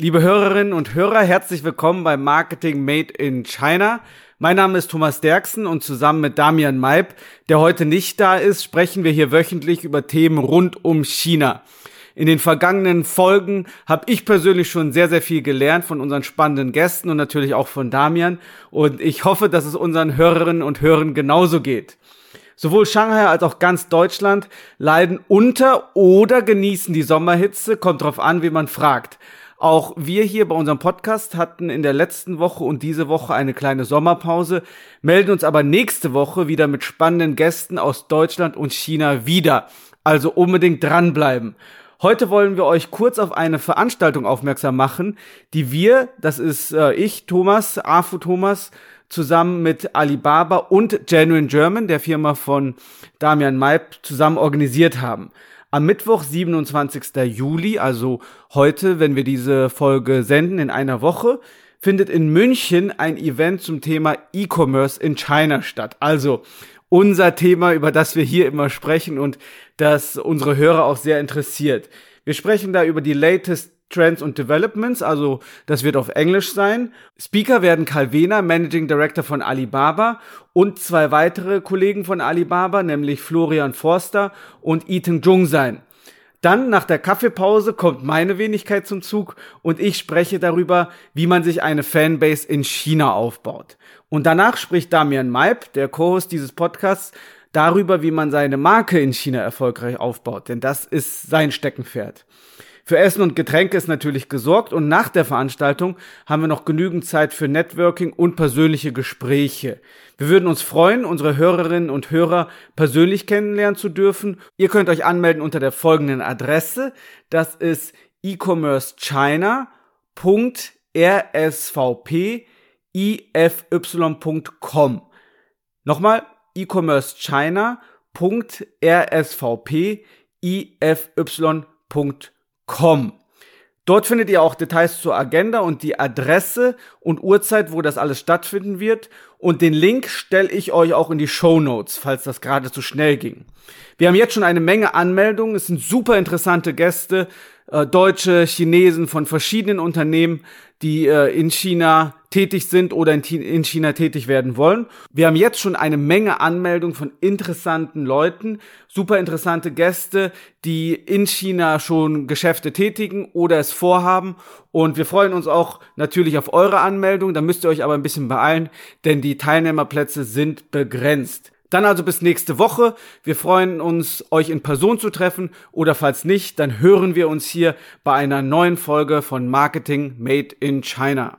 Liebe Hörerinnen und Hörer, herzlich willkommen bei Marketing Made in China. Mein Name ist Thomas Derksen und zusammen mit Damian Maib, der heute nicht da ist, sprechen wir hier wöchentlich über Themen rund um China. In den vergangenen Folgen habe ich persönlich schon sehr, sehr viel gelernt von unseren spannenden Gästen und natürlich auch von Damian. Und ich hoffe, dass es unseren Hörerinnen und Hörern genauso geht. Sowohl Shanghai als auch ganz Deutschland leiden unter oder genießen die Sommerhitze, kommt drauf an, wie man fragt. Auch wir hier bei unserem Podcast hatten in der letzten Woche und diese Woche eine kleine Sommerpause, melden uns aber nächste Woche wieder mit spannenden Gästen aus Deutschland und China wieder. Also unbedingt dranbleiben. Heute wollen wir euch kurz auf eine Veranstaltung aufmerksam machen, die wir, das ist äh, ich, Thomas, Afu Thomas, zusammen mit Alibaba und Genuine German, der Firma von Damian Maib, zusammen organisiert haben. Am Mittwoch, 27. Juli, also heute, wenn wir diese Folge senden, in einer Woche, findet in München ein Event zum Thema E-Commerce in China statt. Also unser Thema, über das wir hier immer sprechen und das unsere Hörer auch sehr interessiert. Wir sprechen da über die latest Trends und Developments, also das wird auf Englisch sein. Speaker werden Wehner, Managing Director von Alibaba und zwei weitere Kollegen von Alibaba, nämlich Florian Forster und Ethan Jung sein. Dann nach der Kaffeepause kommt meine Wenigkeit zum Zug und ich spreche darüber, wie man sich eine Fanbase in China aufbaut. Und danach spricht Damian Maib, der Co-Host dieses Podcasts, darüber, wie man seine Marke in China erfolgreich aufbaut, denn das ist sein Steckenpferd. Für Essen und Getränke ist natürlich gesorgt und nach der Veranstaltung haben wir noch genügend Zeit für Networking und persönliche Gespräche. Wir würden uns freuen, unsere Hörerinnen und Hörer persönlich kennenlernen zu dürfen. Ihr könnt euch anmelden unter der folgenden Adresse. Das ist e-commercechina.rsvpify.com. Nochmal e-commercechina.rsvpify.com com. Dort findet ihr auch Details zur Agenda und die Adresse und Uhrzeit, wo das alles stattfinden wird. Und den Link stelle ich euch auch in die Show Notes, falls das gerade zu schnell ging. Wir haben jetzt schon eine Menge Anmeldungen. Es sind super interessante Gäste, äh, Deutsche, Chinesen von verschiedenen Unternehmen, die äh, in China tätig sind oder in, in China tätig werden wollen. Wir haben jetzt schon eine Menge Anmeldungen von interessanten Leuten, super interessante Gäste, die in China schon Geschäfte tätigen oder es vorhaben. Und wir freuen uns auch natürlich auf eure Anmeldung. Da müsst ihr euch aber ein bisschen beeilen, denn die Teilnehmerplätze sind begrenzt. Dann also bis nächste Woche. Wir freuen uns, euch in Person zu treffen oder falls nicht, dann hören wir uns hier bei einer neuen Folge von Marketing Made in China.